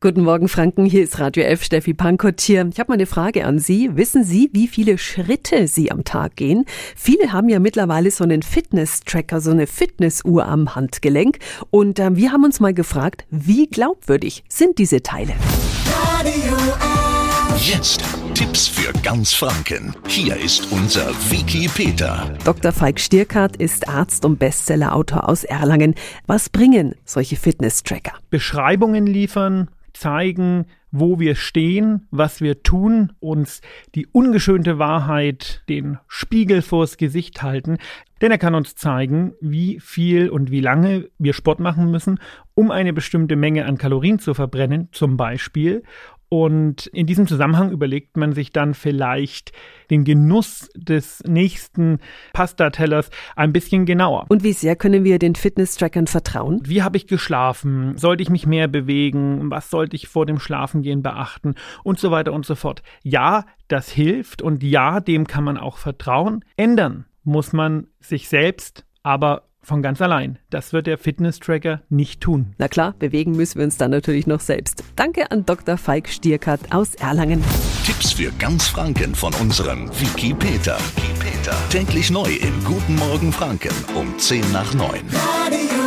Guten Morgen, Franken. Hier ist Radio F. Steffi Pankott hier. Ich habe mal eine Frage an Sie. Wissen Sie, wie viele Schritte Sie am Tag gehen? Viele haben ja mittlerweile so einen Fitness-Tracker, so eine Fitnessuhr am Handgelenk. Und äh, wir haben uns mal gefragt, wie glaubwürdig sind diese Teile? Radio F. Jetzt Tipps für ganz Franken. Hier ist unser Wiki Peter. Dr. Falk Stierkart ist Arzt und Bestsellerautor aus Erlangen. Was bringen solche Fitness-Tracker? Beschreibungen liefern, zeigen, wo wir stehen, was wir tun, uns die ungeschönte Wahrheit, den Spiegel vors Gesicht halten, denn er kann uns zeigen, wie viel und wie lange wir Sport machen müssen, um eine bestimmte Menge an Kalorien zu verbrennen, zum Beispiel, und in diesem Zusammenhang überlegt man sich dann vielleicht den Genuss des nächsten Pastatellers ein bisschen genauer. Und wie sehr können wir den Fitness-Trackern vertrauen? Wie habe ich geschlafen? Sollte ich mich mehr bewegen? Was sollte ich vor dem Schlafengehen beachten? Und so weiter und so fort. Ja, das hilft und ja, dem kann man auch vertrauen. Ändern muss man sich selbst aber von ganz allein. Das wird der Fitness-Tracker nicht tun. Na klar, bewegen müssen wir uns dann natürlich noch selbst. Danke an Dr. Falk Stierkart aus Erlangen. Tipps für ganz Franken von unserem Wiki Peter. Wiki Peter. Täglich neu im Guten Morgen Franken um 10 nach 9. Radio